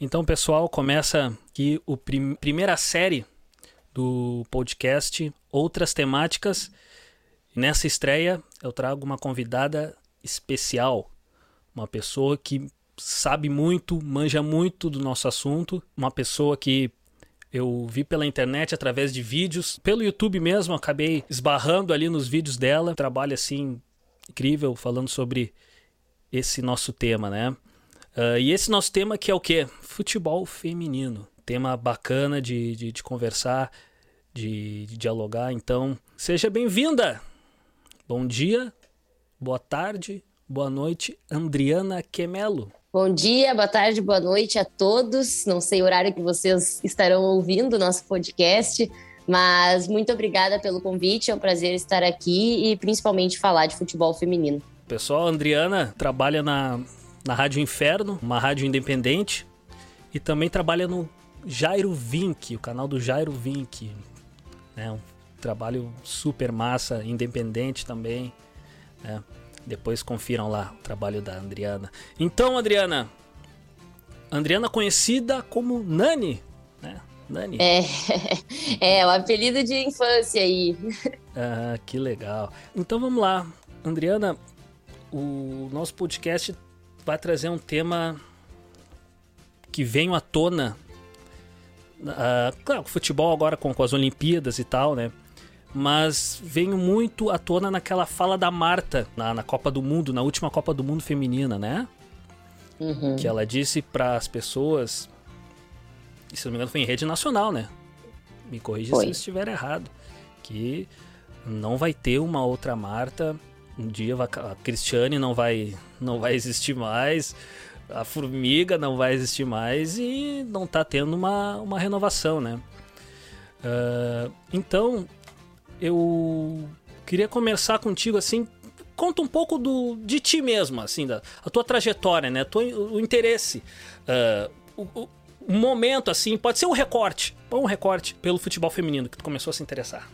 Então, pessoal, começa aqui a prim primeira série do podcast Outras Temáticas. Nessa estreia, eu trago uma convidada especial, uma pessoa que sabe muito, manja muito do nosso assunto, uma pessoa que eu vi pela internet através de vídeos, pelo YouTube mesmo, acabei esbarrando ali nos vídeos dela. Trabalho assim incrível falando sobre esse nosso tema, né? Uh, e esse nosso tema que é o quê? Futebol feminino. Tema bacana de, de, de conversar, de, de dialogar. Então, seja bem-vinda! Bom dia, boa tarde, boa noite, Andriana Quemelo. Bom dia, boa tarde, boa noite a todos. Não sei o horário que vocês estarão ouvindo o nosso podcast, mas muito obrigada pelo convite. É um prazer estar aqui e principalmente falar de futebol feminino. Pessoal, a Andriana trabalha na na Rádio Inferno, uma rádio independente, e também trabalha no Jairo Vink, o canal do Jairo Vink. É um trabalho super massa, independente também. Né? Depois confiram lá o trabalho da Adriana. Então, Adriana, Adriana conhecida como Nani, né? Nani. É, é o apelido de infância aí. Ah, que legal. Então vamos lá. Adriana, o nosso podcast vai trazer um tema que vem à tona. Uh, claro, o futebol agora com, com as Olimpíadas e tal, né? Mas veio muito à tona naquela fala da Marta na, na Copa do Mundo, na última Copa do Mundo feminina, né? Uhum. Que ela disse para as pessoas, e se não me engano foi em rede nacional, né? Me corrija se eu estiver errado, que não vai ter uma outra Marta um dia a Cristiane não vai, não vai existir mais, a Formiga não vai existir mais e não está tendo uma, uma renovação, né? Uh, então, eu queria começar contigo assim, conta um pouco do, de ti mesmo, assim, da a tua trajetória, né? Tua, o interesse, uh, o, o, momento assim, pode ser um recorte, um recorte pelo futebol feminino que tu começou a se interessar.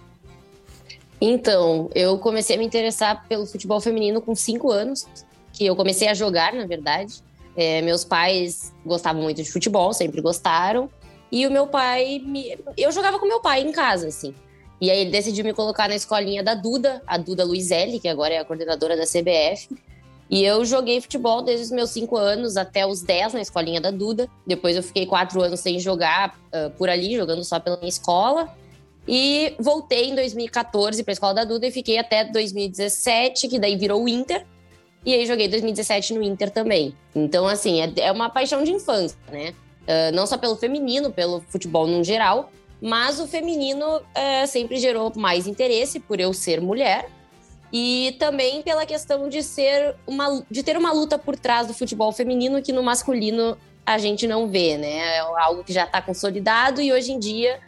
Então, eu comecei a me interessar pelo futebol feminino com cinco anos, que eu comecei a jogar, na verdade. É, meus pais gostavam muito de futebol, sempre gostaram. E o meu pai, me... eu jogava com meu pai em casa, assim. E aí ele decidiu me colocar na escolinha da Duda, a Duda Luizelli, que agora é a coordenadora da CBF. E eu joguei futebol desde os meus cinco anos até os dez na escolinha da Duda. Depois eu fiquei quatro anos sem jogar uh, por ali, jogando só pela minha escola. E voltei em 2014 para a escola da Duda e fiquei até 2017, que daí virou o Inter. E aí joguei 2017 no Inter também. Então, assim, é, é uma paixão de infância, né? Uh, não só pelo feminino, pelo futebol no geral, mas o feminino uh, sempre gerou mais interesse por eu ser mulher e também pela questão de ser uma de ter uma luta por trás do futebol feminino que no masculino a gente não vê, né? É algo que já está consolidado e hoje em dia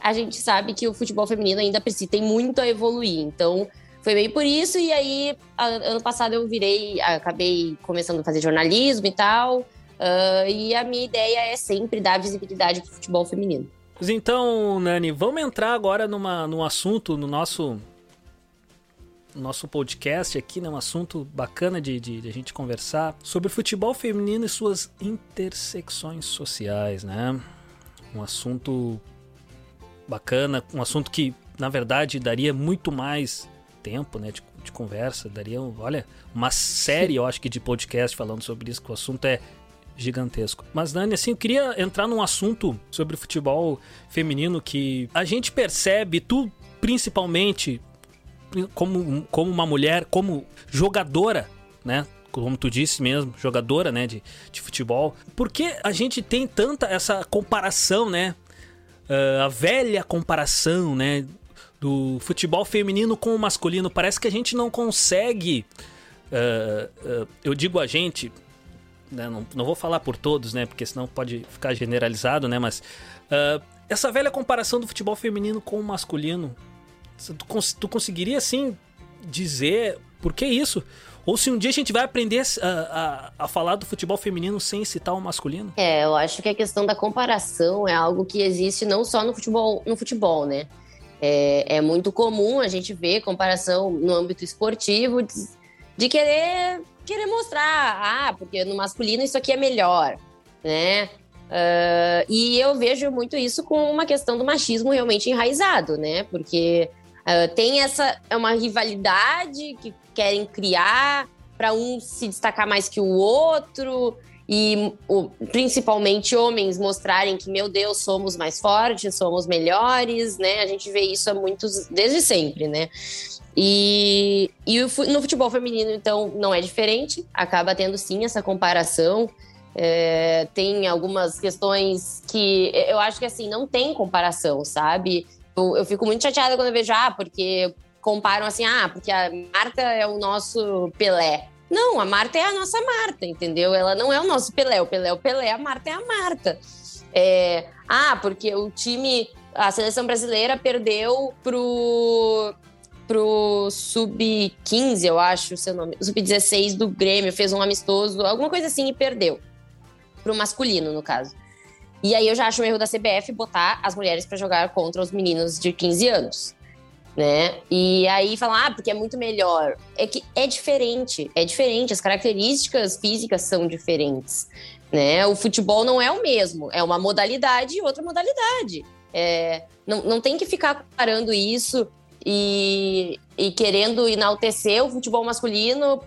a gente sabe que o futebol feminino ainda precisa, tem muito a evoluir. Então, foi bem por isso. E aí, ano passado eu virei, acabei começando a fazer jornalismo e tal. Uh, e a minha ideia é sempre dar visibilidade para o futebol feminino. Então, Nani, vamos entrar agora numa, num assunto no nosso nosso podcast aqui, né? Um assunto bacana de, de, de, a gente conversar sobre futebol feminino e suas intersecções sociais, né? Um assunto bacana, um assunto que, na verdade, daria muito mais tempo, né, de, de conversa, daria, olha, uma série, eu acho que de podcast falando sobre isso, que o assunto é gigantesco. Mas, Dani, assim, eu queria entrar num assunto sobre futebol feminino que a gente percebe, tu principalmente, como, como uma mulher, como jogadora, né? Como tu disse mesmo, jogadora, né, de, de futebol. Por que a gente tem tanta essa comparação, né? Uh, a velha comparação, né? Do futebol feminino com o masculino. Parece que a gente não consegue. Uh, uh, eu digo a gente, né, não, não, vou falar por todos, né? Porque senão pode ficar generalizado, né? Mas essa velha comparação do futebol feminino com o masculino. Tu, tu conseguiria, assim, dizer por que isso? Ou se um dia a gente vai aprender a, a, a, falar do futebol feminino sem citar o masculino? É, eu acho que a questão da comparação é algo que existe não só no futebol, no futebol né? É, é muito comum a gente ver comparação no âmbito esportivo de, de querer, querer mostrar, ah, porque no masculino isso aqui é melhor, né? Uh, e eu vejo muito isso com uma questão do machismo realmente enraizado, né? Porque uh, tem essa é uma rivalidade que querem criar para um se destacar mais que o outro e o, principalmente homens mostrarem que meu Deus somos mais fortes, somos melhores, né? A gente vê isso há muitos desde sempre, né? E, e no futebol feminino então não é diferente, acaba tendo sim essa comparação. É, tem algumas questões que eu acho que assim não tem comparação, sabe? Eu, eu, fico muito chateada quando eu vejo, ah, porque comparam assim, ah, porque a Marta é o nosso Pelé. Não, a Marta é a nossa Marta, entendeu? Ela não é o nosso Pelé, o Pelé é o Pelé, a Marta é a Marta. É, ah, porque o time, a seleção brasileira perdeu pro pro sub-15, eu acho, seu nome, sub-16 do Grêmio, fez um amistoso, alguma coisa assim e perdeu pro masculino, no caso. E aí eu já acho um erro da CBF botar as mulheres para jogar contra os meninos de 15 anos. Né? E aí falar, ah, porque é muito melhor. É que é diferente, é diferente, as características físicas são diferentes. Né? O futebol não é o mesmo, é uma modalidade e outra modalidade. É, não, não tem que ficar comparando isso e, e querendo enaltecer o futebol masculino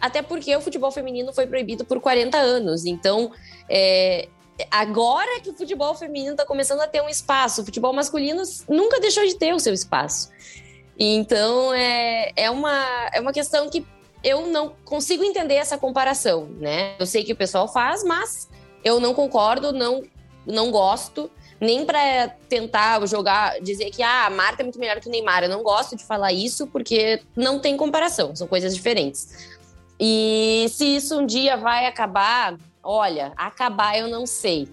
até porque o futebol feminino foi proibido por 40 anos. Então, é, agora que o futebol feminino está começando a ter um espaço, o futebol masculino nunca deixou de ter o seu espaço. Então, é, é, uma, é uma questão que eu não consigo entender essa comparação, né? Eu sei que o pessoal faz, mas eu não concordo, não, não gosto, nem para tentar jogar, dizer que ah, a Marta é muito melhor que o Neymar. Eu não gosto de falar isso porque não tem comparação, são coisas diferentes. E se isso um dia vai acabar, olha, acabar eu não sei.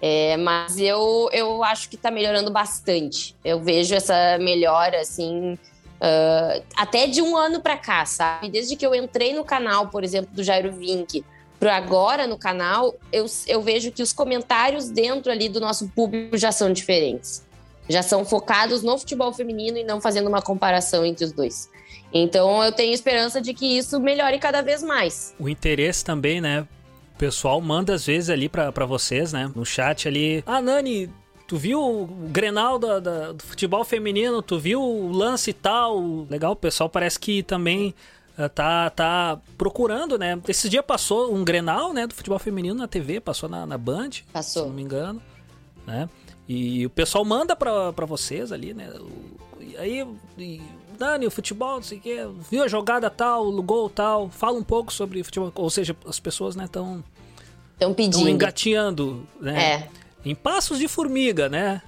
É, mas eu, eu acho que está melhorando bastante. Eu vejo essa melhora, assim, uh, até de um ano para cá, sabe? Desde que eu entrei no canal, por exemplo, do Jairo Vink, para agora no canal, eu, eu vejo que os comentários dentro ali do nosso público já são diferentes. Já são focados no futebol feminino e não fazendo uma comparação entre os dois. Então eu tenho esperança de que isso melhore cada vez mais. O interesse também, né? O pessoal manda às vezes ali para vocês, né? No chat ali. Ah, Nani, tu viu o Grenal da, da, do futebol feminino? Tu viu o lance e tal? Legal, o pessoal parece que também uh, tá, tá procurando, né? Esse dia passou um Grenal, né? Do futebol feminino na TV, passou na, na Band. Passou. Se não me engano, né? E o pessoal manda para vocês ali, né? E aí, e Dani, o futebol, não sei o quê, viu a jogada tal, o gol tal, fala um pouco sobre futebol. Ou seja, as pessoas, né, estão. Estão pedindo. engatinhando, né? É. Em passos de formiga, né?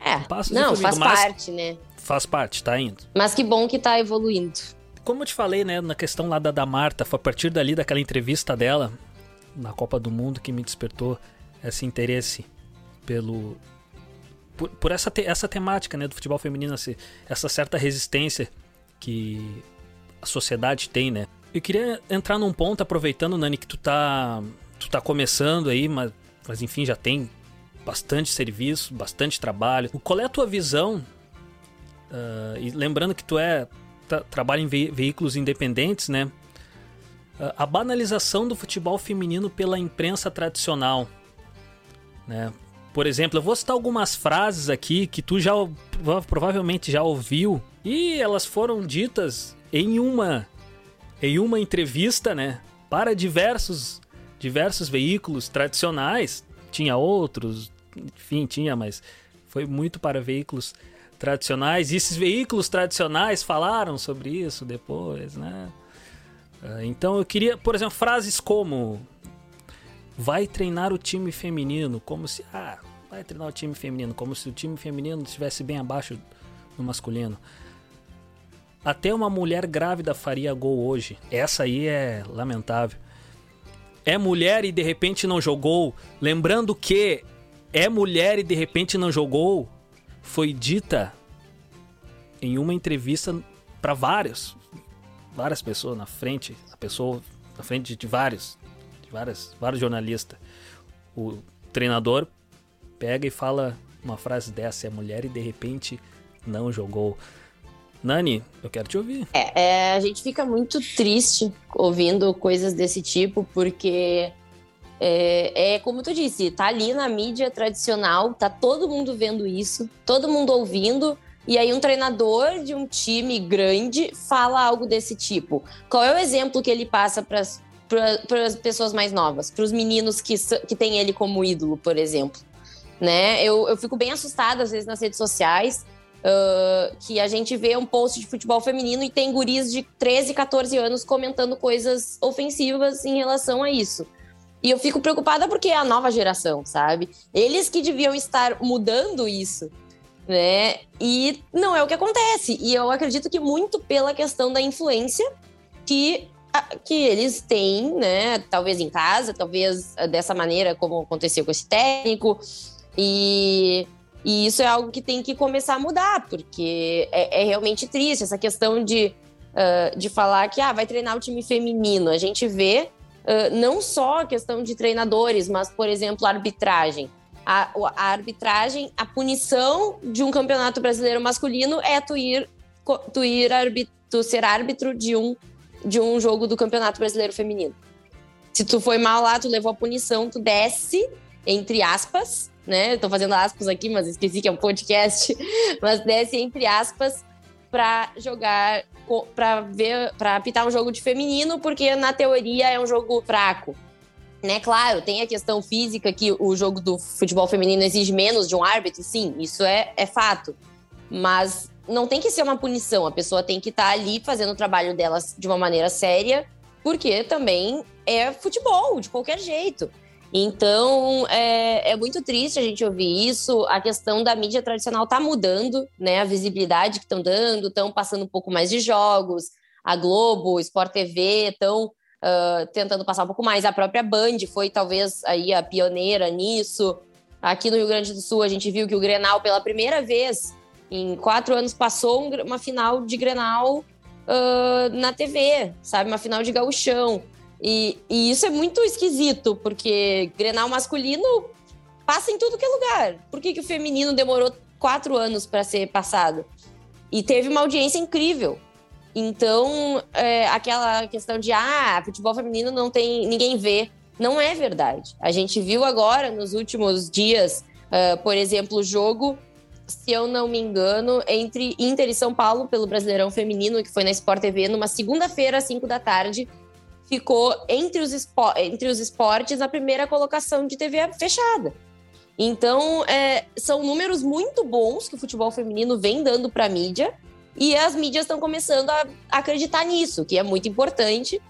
É. Passos não, formiga, faz parte, né? Faz parte, tá indo. Mas que bom que tá evoluindo. Como eu te falei, né, na questão lá da, da Marta, foi a partir dali daquela entrevista dela na Copa do Mundo que me despertou esse interesse pelo por, por essa, te, essa temática né, do futebol feminino, essa, essa certa resistência que a sociedade tem, né? Eu queria entrar num ponto, aproveitando, Nani, que tu tá, tu tá começando aí, mas, mas enfim, já tem bastante serviço, bastante trabalho. Qual é a tua visão? Uh, e lembrando que tu é tá, trabalha em ve veículos independentes, né? Uh, a banalização do futebol feminino pela imprensa tradicional, né? Por exemplo, eu vou citar algumas frases aqui que tu já provavelmente já ouviu e elas foram ditas em uma em uma entrevista, né, para diversos diversos veículos tradicionais. Tinha outros, enfim, tinha, mas foi muito para veículos tradicionais. E esses veículos tradicionais falaram sobre isso depois, né? Ah, então eu queria, por exemplo, frases como vai treinar o time feminino, como se. Ah, vai treinar o time feminino, como se o time feminino estivesse bem abaixo do masculino. Até uma mulher grávida faria gol hoje. Essa aí é lamentável. É mulher e de repente não jogou. Lembrando que é mulher e de repente não jogou. Foi dita em uma entrevista para vários, várias pessoas na frente, a pessoa na frente de vários várias, vários jornalistas. O treinador pega e fala uma frase dessa, é mulher e de repente não jogou. Nani, eu quero te ouvir. É, é, a gente fica muito triste ouvindo coisas desse tipo, porque É, é, como tu disse, tá ali na mídia tradicional, tá todo mundo vendo isso, todo mundo ouvindo, e aí um treinador de um time grande fala algo desse tipo. Qual é o exemplo que ele passa para as pessoas mais novas, para os meninos que, que têm ele como ídolo, por exemplo? Né? Eu, eu fico bem assustada às vezes nas redes sociais Uh, que a gente vê um post de futebol feminino e tem guris de 13, 14 anos comentando coisas ofensivas em relação a isso. E eu fico preocupada porque é a nova geração, sabe? Eles que deviam estar mudando isso, né? E não é o que acontece. E eu acredito que muito pela questão da influência que, que eles têm, né? Talvez em casa, talvez dessa maneira como aconteceu com esse técnico. E e isso é algo que tem que começar a mudar, porque é, é realmente triste essa questão de, uh, de falar que ah, vai treinar o time feminino. A gente vê uh, não só a questão de treinadores, mas, por exemplo, a arbitragem. A, a, arbitragem, a punição de um campeonato brasileiro masculino é tu ir, tu ir arbitro, tu ser árbitro de um, de um jogo do campeonato brasileiro feminino. Se tu foi mal lá, tu levou a punição, tu desce, entre aspas, né? Estou fazendo aspas aqui, mas esqueci que é um podcast. Mas desce entre aspas para jogar, para ver, para apitar um jogo de feminino, porque na teoria é um jogo fraco. Né, claro, tem a questão física que o jogo do futebol feminino exige menos de um árbitro, sim, isso é, é fato. Mas não tem que ser uma punição, a pessoa tem que estar tá ali fazendo o trabalho delas de uma maneira séria, porque também é futebol, de qualquer jeito. Então, é, é, muito triste a gente ouvir isso. A questão da mídia tradicional está mudando, né? A visibilidade que estão dando, estão passando um pouco mais de jogos. A Globo, Sport TV estão uh, tentando passar um pouco mais. A própria Band foi talvez aí a pioneira nisso. Aqui no Rio Grande do Sul, a gente viu que o Grenal, pela primeira vez em quatro anos, passou uma final de Grenal uh, na TV, sabe? Uma final de gauchão. E, e isso é muito esquisito, porque Grenal masculino passa em tudo que é lugar. Por que, que o feminino demorou quatro anos para ser passado? E teve uma audiência incrível. Então, é, aquela questão de ah, futebol feminino não tem. ninguém vê. Não é verdade. A gente viu agora, nos últimos dias, uh, por exemplo, o jogo, se eu não me engano, entre Inter e São Paulo, pelo Brasileirão Feminino, que foi na Sport TV, numa segunda-feira, às 5 da tarde ficou entre os, entre os esportes a primeira colocação de TV fechada. Então, é, são números muito bons que o futebol feminino vem dando para a mídia e as mídias estão começando a acreditar nisso, que é muito importante.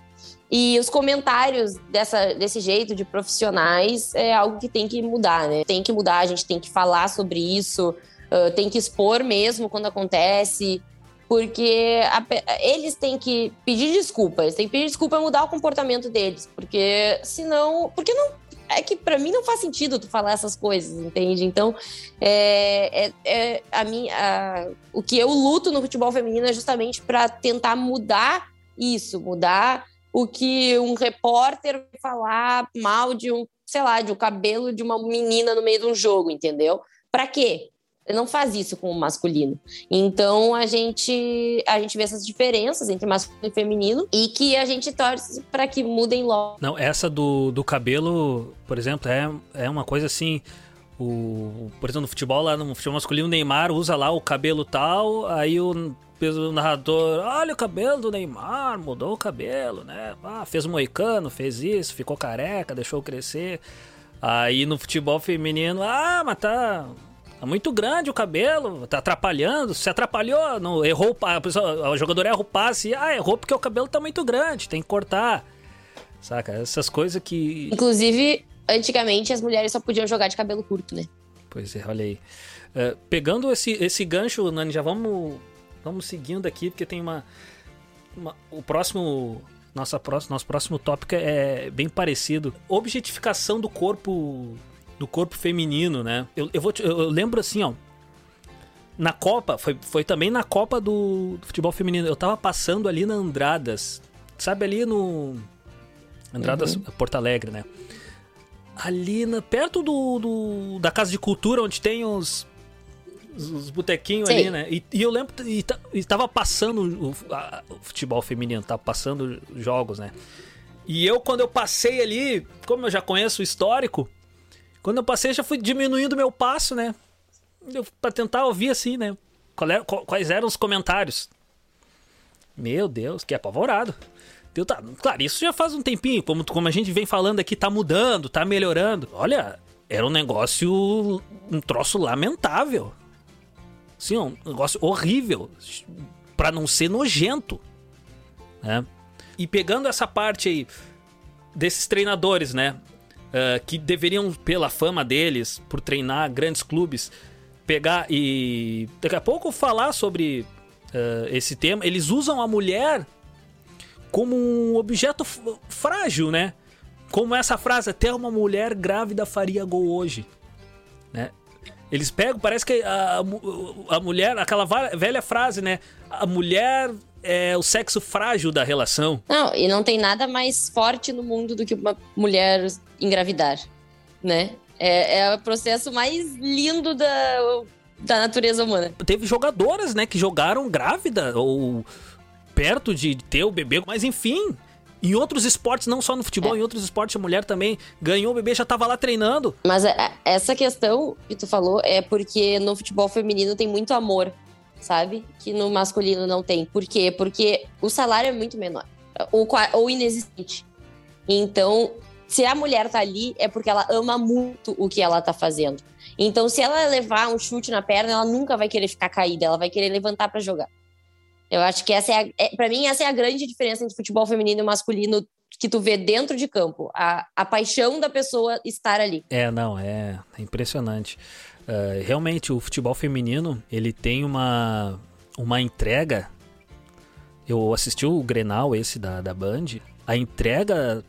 E os comentários dessa, desse jeito de profissionais é algo que tem que mudar, né? Tem que mudar, a gente tem que falar sobre isso, uh, tem que expor mesmo quando acontece porque a, eles têm que pedir desculpa, eles têm que pedir desculpa e mudar o comportamento deles, porque senão, porque não é que para mim não faz sentido tu falar essas coisas, entende? Então, é, é, é a minha, a, o que eu luto no futebol feminino é justamente para tentar mudar isso, mudar o que um repórter falar mal de um, sei lá, de um cabelo de uma menina no meio de um jogo, entendeu? Para quê? Não faz isso com o masculino. Então a gente a gente vê essas diferenças entre masculino e feminino e que a gente torce para que mudem logo. Não, essa do, do cabelo, por exemplo, é, é uma coisa assim. O, por exemplo, no futebol, lá no futebol masculino, o Neymar usa lá o cabelo tal, aí o, o narrador, olha o cabelo do Neymar, mudou o cabelo, né? Ah, fez moicano, fez isso, ficou careca, deixou crescer. Aí no futebol feminino, ah, mas tá Tá muito grande o cabelo, tá atrapalhando. Se atrapalhou, não, errou o, o jogador erra o passe. Ah, errou porque o cabelo tá muito grande, tem que cortar. Saca? Essas coisas que. Inclusive, antigamente as mulheres só podiam jogar de cabelo curto, né? Pois é, olha aí. Uh, pegando esse, esse gancho, Nani, já vamos, vamos seguindo aqui, porque tem uma. uma o próximo. Nossa, nosso próximo tópico é bem parecido. Objetificação do corpo do corpo feminino, né? Eu, eu, vou te, eu lembro assim, ó. Na Copa, foi, foi também na Copa do, do, futebol feminino. Eu tava passando ali na Andradas. Sabe ali no. Andradas, uhum. Porto Alegre, né? Ali na, perto do, do, da Casa de Cultura, onde tem os, os botequinhos ali, né? E, e, eu lembro, e, e tava passando o, a, o futebol feminino, tava passando jogos, né? E eu, quando eu passei ali, como eu já conheço o histórico, quando eu passei, já fui diminuindo meu passo, né? Eu, pra tentar ouvir assim, né? Era, quais eram os comentários. Meu Deus, que apavorado. Deu, tá, claro, isso já faz um tempinho, como, como a gente vem falando aqui, tá mudando, tá melhorando. Olha, era um negócio, um troço lamentável. Assim, um negócio horrível, para não ser nojento, né? E pegando essa parte aí desses treinadores, né? Uh, que deveriam, pela fama deles, por treinar grandes clubes, pegar e daqui a pouco falar sobre uh, esse tema. Eles usam a mulher como um objeto frágil, né? Como essa frase, até uma mulher grávida faria gol hoje. Né? Eles pegam, parece que a, a mulher, aquela velha frase, né? A mulher é o sexo frágil da relação. Não, e não tem nada mais forte no mundo do que uma mulher engravidar, né? É, é o processo mais lindo da, da natureza humana. Teve jogadoras, né, que jogaram grávida ou perto de ter o bebê, mas enfim, em outros esportes, não só no futebol, é. em outros esportes, a mulher também ganhou o bebê, já tava lá treinando. Mas é, é, essa questão que tu falou é porque no futebol feminino tem muito amor, sabe? Que no masculino não tem. Por quê? Porque o salário é muito menor ou, ou inexistente. Então, se a mulher tá ali, é porque ela ama muito o que ela tá fazendo. Então, se ela levar um chute na perna, ela nunca vai querer ficar caída, ela vai querer levantar para jogar. Eu acho que essa é, é para mim essa é a grande diferença entre futebol feminino e masculino que tu vê dentro de campo, a, a paixão da pessoa estar ali. É, não, é, é impressionante. Uh, realmente o futebol feminino ele tem uma uma entrega. Eu assisti o Grenal esse da, da Band, a entrega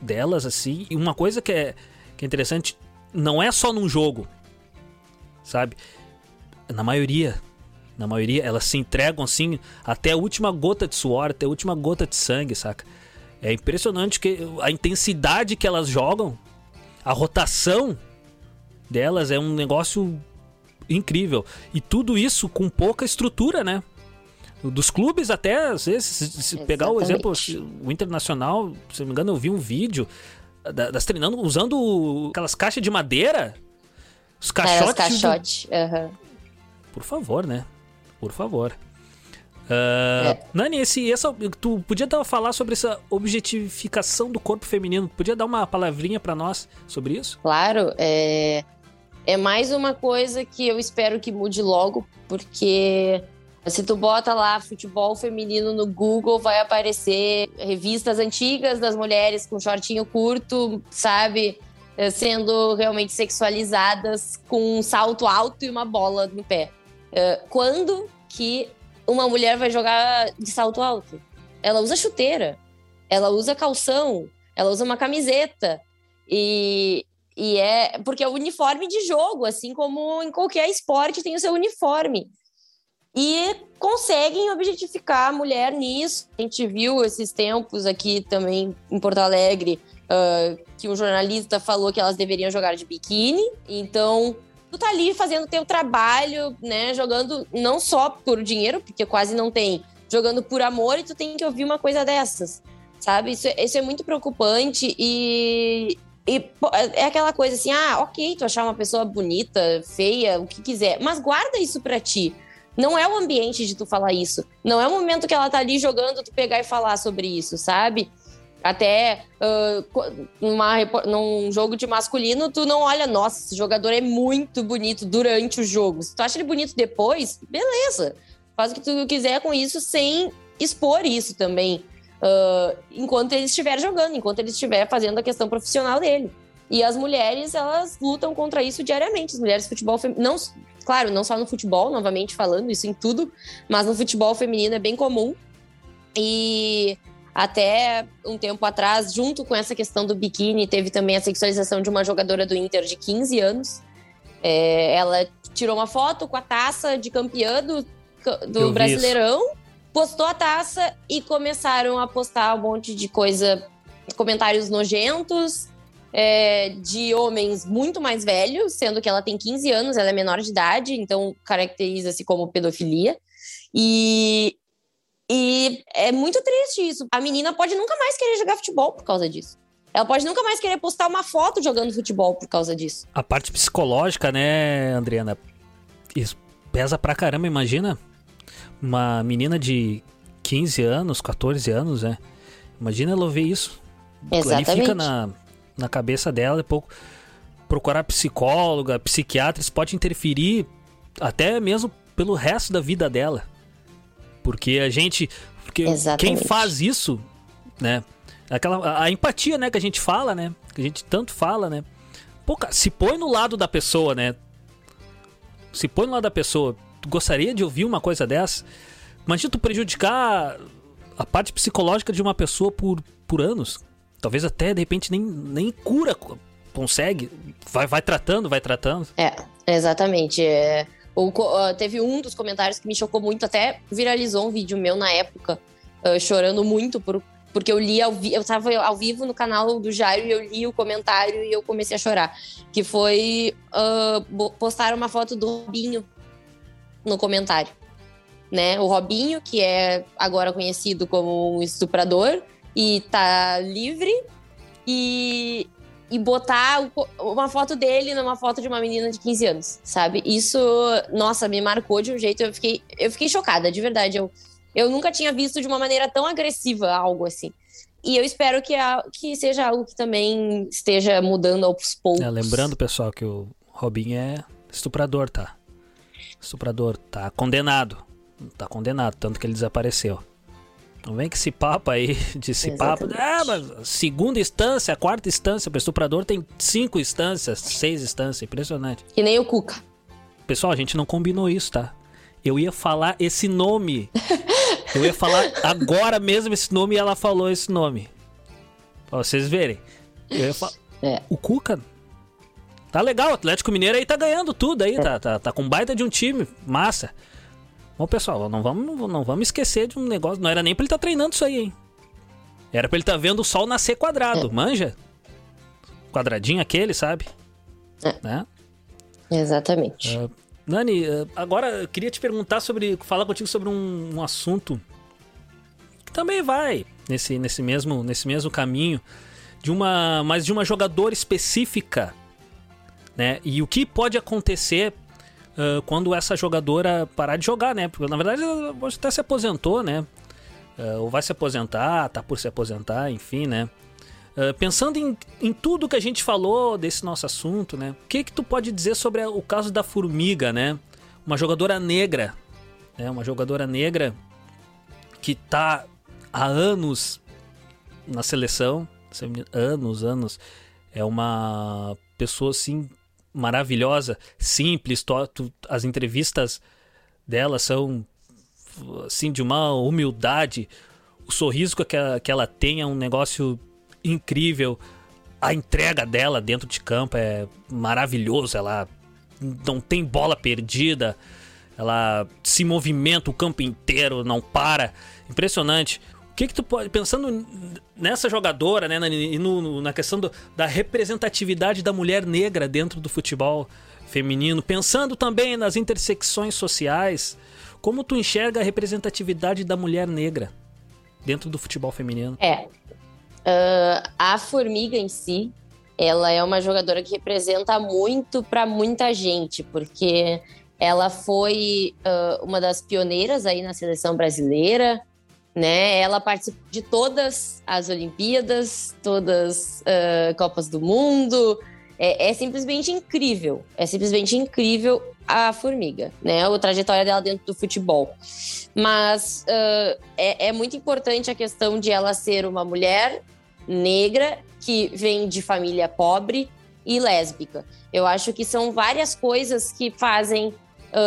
delas assim, e uma coisa que é, que é interessante, não é só num jogo, sabe? Na maioria na maioria, elas se entregam assim até a última gota de suor, até a última gota de sangue, saca? É impressionante que a intensidade que elas jogam, a rotação delas é um negócio incrível. E tudo isso com pouca estrutura, né? Dos clubes até, às vezes, se pegar o exemplo, o Internacional, se não me engano, eu vi um vídeo das treinando usando aquelas caixas de madeira. Os caixotes. É, os caixotes. Uhum. Por favor, né? por favor. Uh, é. Nani, esse, essa, tu podia dar, falar sobre essa objetificação do corpo feminino? Podia dar uma palavrinha para nós sobre isso? Claro, é, é mais uma coisa que eu espero que mude logo, porque se tu bota lá futebol feminino no Google, vai aparecer revistas antigas das mulheres com shortinho curto, sabe? É, sendo realmente sexualizadas com um salto alto e uma bola no pé. É, quando que uma mulher vai jogar de salto alto? Ela usa chuteira, ela usa calção, ela usa uma camiseta. E, e é porque é o uniforme de jogo, assim como em qualquer esporte tem o seu uniforme. E conseguem objetificar a mulher nisso. A gente viu esses tempos aqui também em Porto Alegre, uh, que um jornalista falou que elas deveriam jogar de biquíni. Então, tu tá ali fazendo teu trabalho, né? Jogando não só por dinheiro, porque quase não tem, jogando por amor, e tu tem que ouvir uma coisa dessas, sabe? Isso, isso é muito preocupante e, e é aquela coisa assim, ah, ok, tu achar uma pessoa bonita, feia, o que quiser, mas guarda isso pra ti. Não é o ambiente de tu falar isso. Não é o momento que ela tá ali jogando, tu pegar e falar sobre isso, sabe? Até uh, numa, num jogo de masculino, tu não olha, nossa, esse jogador é muito bonito durante o jogo. Se tu acha ele bonito depois, beleza. Faz o que tu quiser com isso sem expor isso também. Uh, enquanto ele estiver jogando, enquanto ele estiver fazendo a questão profissional dele. E as mulheres, elas lutam contra isso diariamente. As mulheres do futebol feminino. Não, claro, não só no futebol, novamente falando isso em tudo, mas no futebol feminino é bem comum. E até um tempo atrás, junto com essa questão do biquíni, teve também a sexualização de uma jogadora do Inter de 15 anos. É, ela tirou uma foto com a taça de campeã do, do Brasileirão, postou a taça e começaram a postar um monte de coisa, comentários nojentos, é, de homens muito mais velhos, sendo que ela tem 15 anos, ela é menor de idade, então caracteriza-se como pedofilia. E E é muito triste isso. A menina pode nunca mais querer jogar futebol por causa disso. Ela pode nunca mais querer postar uma foto jogando futebol por causa disso. A parte psicológica, né, Adriana? Isso pesa pra caramba, imagina. Uma menina de 15 anos, 14 anos, né? Imagina ela ouvir isso. Exatamente. Ele fica na, na cabeça dela, depois procurar psicóloga, psiquiatra, isso pode interferir até mesmo pelo resto da vida dela. Porque a gente. Porque Exatamente. quem faz isso, né? Aquela, a, empatia, né, que a gente fala, né? Que a gente tanto fala, né? Pô, se põe no lado da pessoa, né? Se põe no lado da pessoa. Gostaria de ouvir uma coisa dessa? Imagina tu prejudicar a parte psicológica de uma pessoa por, por anos. Talvez até, de repente, nem, nem cura consegue. Vai, vai tratando, vai tratando. É, exatamente. É, o, teve um dos comentários que me chocou muito, até viralizou um vídeo meu na época, uh, chorando muito por, porque eu li ao vi eu estava ao vivo no canal do Jairo e eu li o comentário e eu comecei a chorar. Que foi uh, postar uma foto do Robinho no comentário. Né? O Robinho, que é agora conhecido como um estuprador e tá livre, e, e botar uma foto dele numa foto de uma menina de 15 anos, sabe? Isso, nossa, me marcou de um jeito, eu fiquei, eu fiquei chocada, de verdade. Eu, eu nunca tinha visto de uma maneira tão agressiva algo assim. E eu espero que, a, que seja algo que também esteja mudando aos poucos. É, lembrando, pessoal, que o Robinho é estuprador, tá? Estuprador, tá condenado. Tá condenado, tanto que ele desapareceu. Não vem que esse papo aí, de esse papo. Ah, mas segunda instância, quarta instância, o estuprador tem cinco instâncias, seis instâncias, impressionante. Que nem o Cuca. Pessoal, a gente não combinou isso, tá? Eu ia falar esse nome. Eu ia falar agora mesmo esse nome e ela falou esse nome. Pra vocês verem. Eu ia falar. É. O Cuca. Tá legal, o Atlético Mineiro aí tá ganhando tudo aí, tá, tá, tá com baita de um time, massa. Bom, pessoal, não vamos, não vamos esquecer de um negócio. Não era nem pra ele estar tá treinando isso aí, hein? Era pra ele estar tá vendo o sol nascer quadrado, é. manja? Quadradinho aquele, sabe? É. Né? Exatamente. Uh, Nani, uh, agora eu queria te perguntar sobre. falar contigo sobre um, um, assunto que também vai nesse, nesse, mesmo, nesse mesmo caminho. De uma. Mas de uma jogadora específica. Né? E o que pode acontecer uh, quando essa jogadora parar de jogar, né? Porque na verdade ela até se aposentou, né? Uh, ou vai se aposentar, tá por se aposentar, enfim, né? Uh, pensando em, em tudo que a gente falou desse nosso assunto, né? O que que tu pode dizer sobre o caso da Formiga, né? Uma jogadora negra, né? Uma jogadora negra que tá há anos na seleção, anos, anos. É uma pessoa assim maravilhosa, simples, as entrevistas dela são assim de uma humildade, o sorriso que ela, que ela tem é um negócio incrível, a entrega dela dentro de campo é maravilhoso, ela não tem bola perdida, ela se movimenta o campo inteiro, não para, impressionante que que tu pode, pensando nessa jogadora, né, no, no, na questão do, da representatividade da mulher negra dentro do futebol feminino, pensando também nas intersecções sociais, como tu enxerga a representatividade da mulher negra dentro do futebol feminino? É, uh, a formiga em si, ela é uma jogadora que representa muito para muita gente, porque ela foi uh, uma das pioneiras aí na seleção brasileira, né? Ela participa de todas as Olimpíadas, todas uh, Copas do Mundo. É, é, simplesmente incrível. É simplesmente incrível a formiga, né? A trajetória dela dentro do futebol. Mas uh, é, é muito importante a questão de ela ser uma mulher negra que vem de família pobre e lésbica. Eu acho que são várias coisas que fazem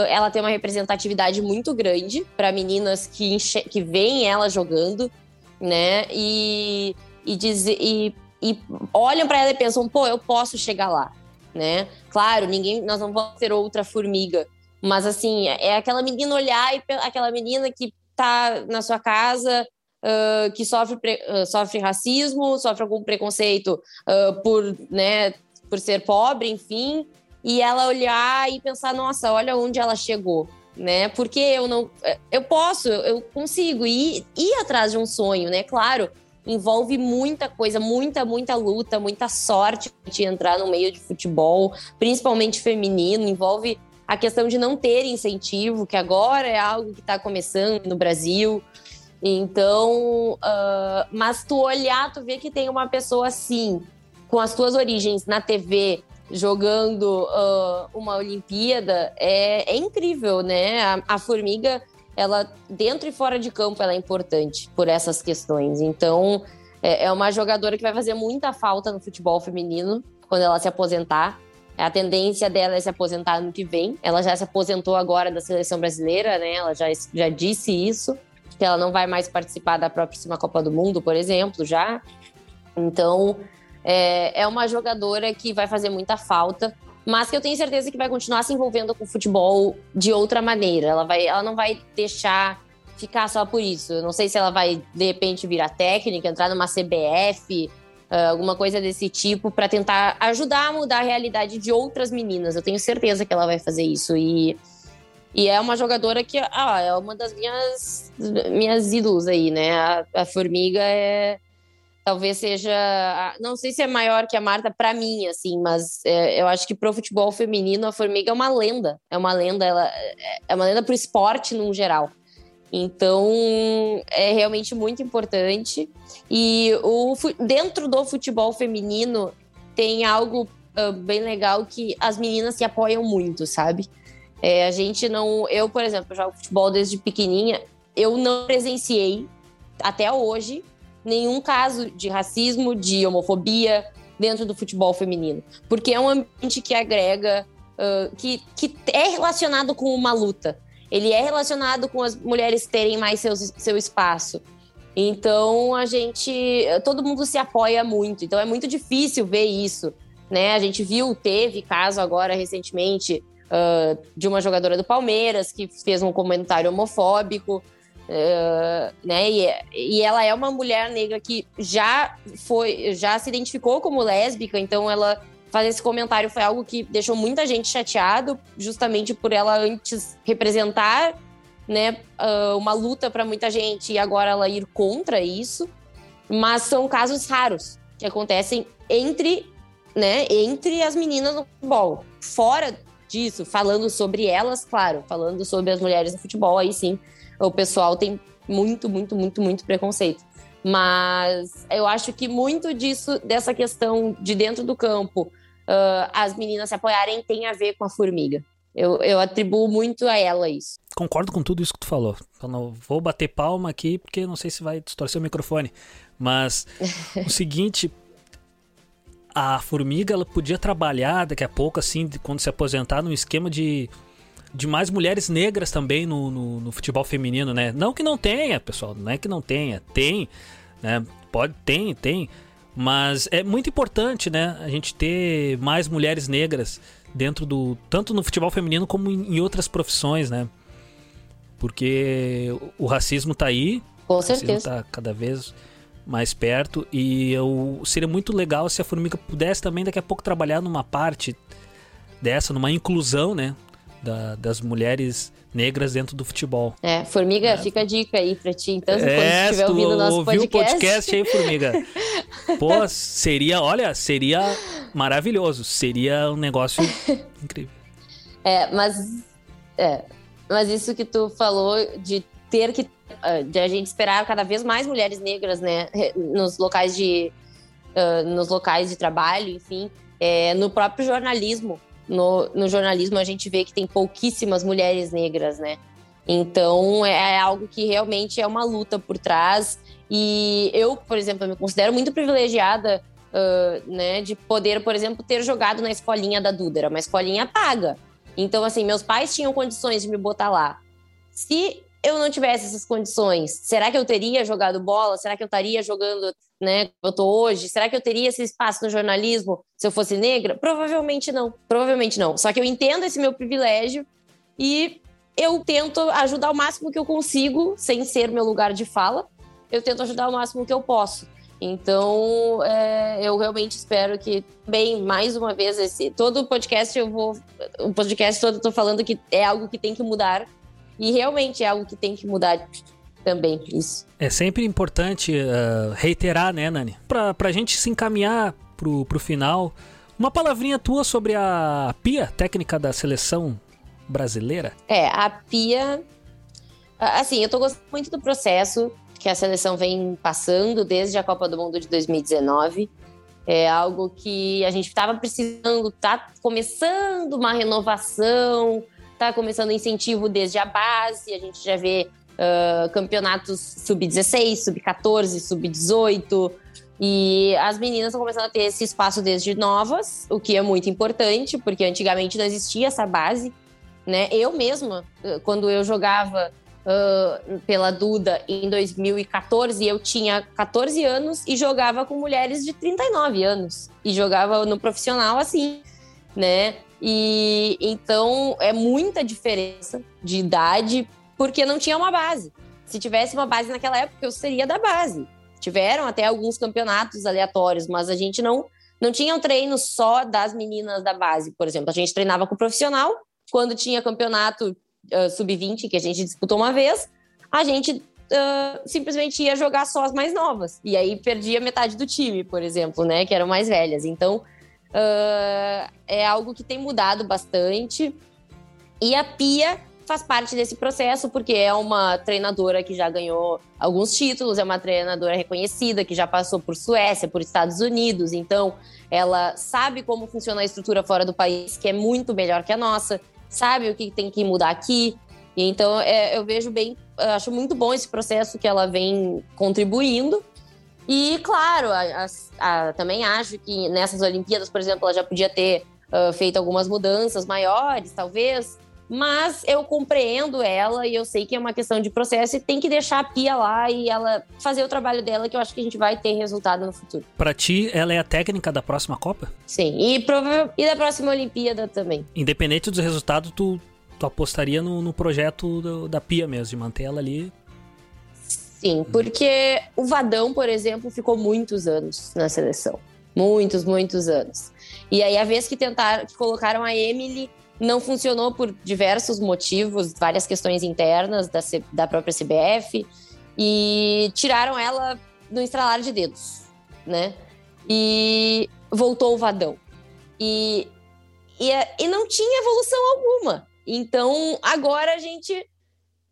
ela tem uma representatividade muito grande para meninas que, que veem ela jogando, né? E, e, diz, e, e olham para ela e pensam, pô, eu posso chegar lá, né? Claro, ninguém, nós não vamos ter outra formiga, mas assim, é aquela menina olhar e aquela menina que tá na sua casa, uh, que sofre, uh, sofre racismo, sofre algum preconceito por, né, por ser pobre, enfim, e ela olhar e pensar, nossa, olha onde ela chegou, né? Porque eu não. Eu posso, eu consigo ir, ir atrás de um sonho, né? Claro, envolve muita coisa, muita, muita luta, muita sorte de entrar no meio de futebol, principalmente feminino, envolve a questão de não ter incentivo, que agora é algo que está começando no Brasil. Então, uh, mas tu olhar, tu vê que tem uma pessoa assim, com as tuas origens na TV, jogando uh, uma Olimpíada, é, é incrível, né? A, a, Formiga, ela, dentro e fora de campo, ela é importante por essas questões. Então, é, é uma jogadora que vai fazer muita falta no futebol feminino quando ela se aposentar. A tendência dela é se aposentar no que vem. Ela já se aposentou agora da seleção brasileira, né? Ela já, já disse isso que ela não vai mais participar da próxima Copa do Mundo, por exemplo, já. Então, é, é uma jogadora que vai fazer muita falta, mas que eu tenho certeza que vai continuar se envolvendo com o futebol de outra maneira. Ela, vai, ela não vai deixar ficar só por isso. Eu não sei se ela vai, de repente, virar técnica, entrar numa CBF, ah, alguma coisa desse tipo, para tentar ajudar a mudar a realidade de outras meninas. Eu tenho certeza que ela vai fazer isso. E e é uma jogadora que ah, é uma das minhas, minhas ídolos aí, né? A, a Formiga é. Talvez seja. Não sei se é maior que a Marta para mim, assim, mas é, eu acho que pro futebol feminino a Formiga é uma lenda. É uma lenda, ela é uma lenda pro esporte num geral. Então, é realmente muito importante. E o, dentro do futebol feminino tem algo uh, bem legal que as meninas se apoiam muito, sabe? É, a gente não. Eu, por exemplo, jogo futebol desde pequenininha, eu não presenciei até hoje nenhum caso de racismo, de homofobia dentro do futebol feminino. Porque é um ambiente que agrega, uh, que, que é relacionado com uma luta. Ele é relacionado com as mulheres terem mais seu, seu espaço. Então a gente. Todo mundo se apoia muito. Então é muito difícil ver isso. Né? A gente viu, teve caso agora recentemente uh, de uma jogadora do Palmeiras que fez um comentário homofóbico. Uh, né? E, e, ela é uma mulher negra que já foi, já se identificou como lésbica, então ela fazer esse comentário foi algo que deixou muita gente chateado, justamente por ela antes representar, né, uh, uma luta para muita gente e agora ela ir contra isso. Mas são casos raros que acontecem entre, né, entre as meninas no futebol. Fora disso, falando sobre elas, claro, falando sobre as mulheres no futebol, aí sim, o pessoal tem muito, muito, muito, muito preconceito. Mas eu acho que muito disso, dessa questão de dentro do campo, uh, as meninas se apoiarem, tem a ver com a formiga. Eu, eu atribuo muito a ela isso. Concordo com tudo isso que tu falou. Eu não vou bater palma aqui, porque não sei se vai distorcer o microfone. Mas o seguinte, a formiga ela podia trabalhar daqui a pouco, assim, quando se aposentar, num esquema de, de mais mulheres negras também no, no, no, futebol feminino, né? Não que não tenha, pessoal, não é que não tenha, tem, né? Pode, tem, tem. Mas é muito importante, né? A gente ter mais mulheres negras dentro do. tanto no futebol feminino como em, outras profissões, né? Porque o racismo tá aí. Com certeza. Tá cada vez mais perto. E eu seria muito legal se a Formiga pudesse também daqui a pouco trabalhar numa parte dessa, numa inclusão, né? Da, das mulheres negras dentro do futebol. É, Formiga, é. fica a dica aí pra ti. Então, é, quando estiver ouvindo o nosso podcast... o podcast aí, Formiga. Pô, seria, olha, seria maravilhoso. Seria um negócio incrível. É, mas... É, mas isso que tu falou de ter que ah, de a gente esperar cada vez mais mulheres negras, né, nos locais de uh, nos locais de trabalho, enfim, é, no próprio jornalismo. No, no jornalismo a gente vê que tem pouquíssimas mulheres negras, né? Então é, é algo que realmente é uma luta por trás. E eu, por exemplo, me considero muito privilegiada, uh, né, de poder, por exemplo, ter jogado na escolinha da Duda, era uma escolinha paga. Então, assim, meus pais tinham condições de me botar lá. Se eu não tivesse essas condições, será que eu teria jogado bola? Será que eu estaria jogando, né, eu tô hoje? Será que eu teria esse espaço no jornalismo se eu fosse negra? Provavelmente não. Provavelmente não. Só que eu entendo esse meu privilégio e eu tento ajudar o máximo que eu consigo, sem ser meu lugar de fala. Eu tento ajudar o máximo que eu posso. Então, é, eu realmente espero que, bem, mais uma vez, esse, todo o podcast eu vou. O podcast todo eu tô falando que é algo que tem que mudar E realmente é algo que tem que mudar também, isso. É sempre importante uh, reiterar, né, Nani? Pra, pra gente se encaminhar pro, pro final, uma palavrinha tua sobre a Pia, técnica da seleção brasileira. É, a Pia. Assim, eu tô gostando muito do processo que a seleção vem passando desde a Copa do Mundo de 2019. É algo que a gente estava precisando, tá começando uma renovação, tá começando incentivo desde a base, a gente já vê uh, campeonatos sub-16, sub-14, sub-18, e as meninas estão começando a ter esse espaço desde novas, o que é muito importante, porque antigamente não existia essa base, né? Eu mesma, quando eu jogava uh, pela Duda em 2014, eu tinha 14 anos e jogava com mulheres de 39 anos. E jogava no profissional assim, né? E então é muita diferença de idade, porque não tinha uma base. Se tivesse uma base naquela época, eu seria da base. Tiveram até alguns campeonatos aleatórios, mas a gente não não tinha um treino só das meninas da base, por exemplo. A gente treinava com o profissional. Quando tinha campeonato uh, sub-20, que a gente disputou uma vez, a gente uh, simplesmente ia jogar só as mais novas. E aí perdia metade do time, por exemplo, né? Que eram mais velhas. Então, uh, é algo que tem mudado bastante. E a Pia faz parte desse processo, porque é uma treinadora que já ganhou alguns títulos, é uma treinadora reconhecida, que já passou por Suécia, por Estados Unidos, então ela sabe como funciona a estrutura fora do país, que é muito melhor que a nossa sabe o que tem que mudar aqui. Então, é, eu vejo bem, acho muito bom esse processo que ela vem contribuindo. E, claro, a, a, a, também acho que nessas Olimpíadas, por exemplo, ela já podia ter uh, feito algumas mudanças maiores, talvez. Mas eu compreendo ela e eu sei que é uma questão de processo e tem que deixar a Pia lá e ela fazer o trabalho dela, que eu acho que a gente vai ter resultado no futuro. Para ti, ela é a técnica da próxima Copa? Sim, e, e da próxima Olimpíada também. Independente dos resultados, tu, tu apostaria no, no projeto do, da Pia mesmo, de manter ela ali Sim, porque o Vadão, por exemplo, ficou muitos anos na seleção. Muitos, muitos anos. E aí, a vez que tentaram, que colocaram a Emily, não funcionou por diversos motivos, várias questões internas da, C, da própria CBF, e tiraram ela no estralar de dedos, né? E voltou o Vadão. E, e, e não tinha evolução alguma. Então, agora a gente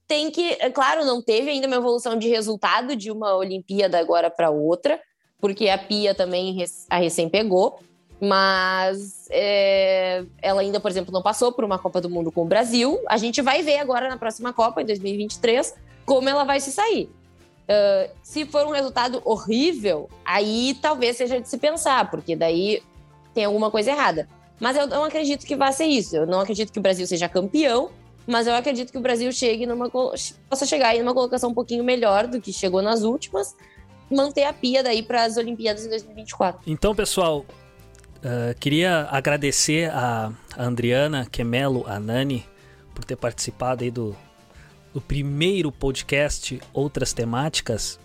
tem que. É claro, não teve ainda uma evolução de resultado de uma Olimpíada agora para outra, porque a Pia também a recém pegou. Mas é, ela ainda, por exemplo, não passou por uma Copa do Mundo com o Brasil. A gente vai ver agora na próxima Copa, em 2023, como ela vai se sair. Uh, se for um resultado horrível, aí talvez seja de se pensar, porque daí tem alguma coisa errada. Mas eu não acredito que vá ser isso. Eu não acredito que o Brasil seja campeão, mas eu acredito que o Brasil chegue numa possa chegar em uma colocação um pouquinho melhor do que chegou nas últimas, manter a pia daí para as Olimpíadas em 2024. Então, pessoal, Uh, queria agradecer a, a Adriana Kemelo, a Nani, por ter participado aí do, do primeiro podcast Outras Temáticas,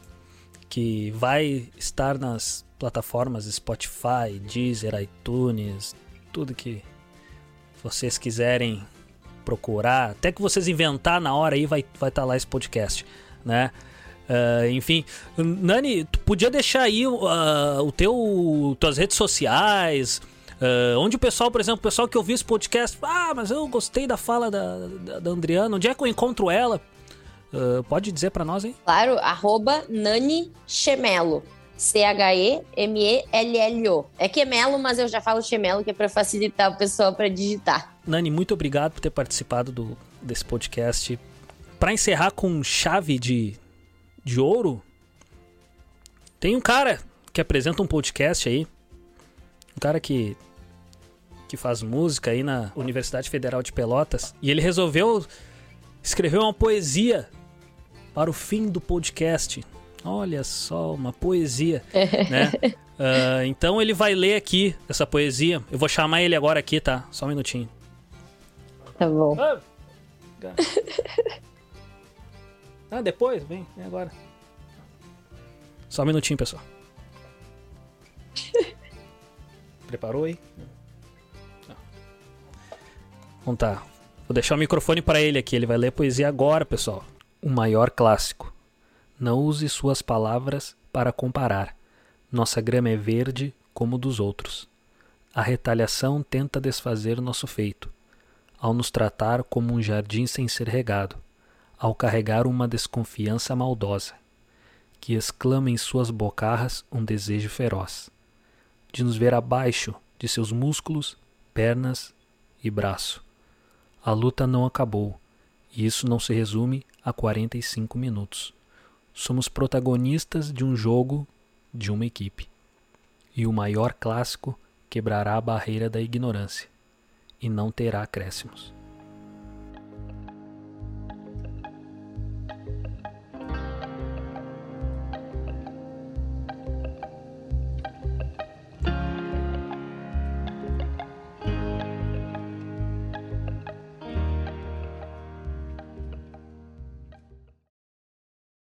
que vai estar nas plataformas Spotify, Deezer, iTunes, tudo que vocês quiserem procurar, até que vocês inventar na hora aí vai estar vai tá lá esse podcast, né? Uh, enfim, Nani, tu podia deixar aí uh, o teu tuas redes sociais, uh, onde o pessoal, por exemplo, o pessoal que ouviu esse podcast, ah, mas eu gostei da fala da, da, da Andriana, onde é que eu encontro ela? pode dizer para nós, hein? Claro, arroba Nani Chemelo. C-H-E-M-E-L-L-O. É Quemelo, mas eu já falo Chemelo, que é para facilitar o pessoal para digitar. Nani, muito obrigado por ter participado do, desse podcast. Para encerrar com chave de, de ouro, tem um cara que apresenta um podcast aí. Um cara que que faz música aí na Universidade Federal de Pelotas. E ele resolveu escrever uma poesia para o fim do podcast. Olha só, uma poesia, né? Uh, então ele vai ler aqui essa poesia. Eu vou chamar ele agora aqui, tá? Só um minutinho. Tá bom. Ah, Ah, depois? Vem, vem agora. Só um minutinho, pessoal. Preparou aí? Vamos tá. Vou deixar o microfone para ele aqui, ele vai ler poesia agora, pessoal. O maior clássico. Não use suas palavras para comparar. Nossa grama é verde como dos outros. A retaliação tenta desfazer nosso feito, ao nos tratar como um jardim sem ser regado, ao carregar uma desconfiança maldosa, que exclama em suas bocarras um desejo feroz, de nos ver abaixo de seus músculos, pernas e braço. A luta não acabou, e isso não se resume a 45 minutos. Somos protagonistas de um jogo de uma equipe. E o maior clássico quebrará a barreira da ignorância e não terá acréscimos.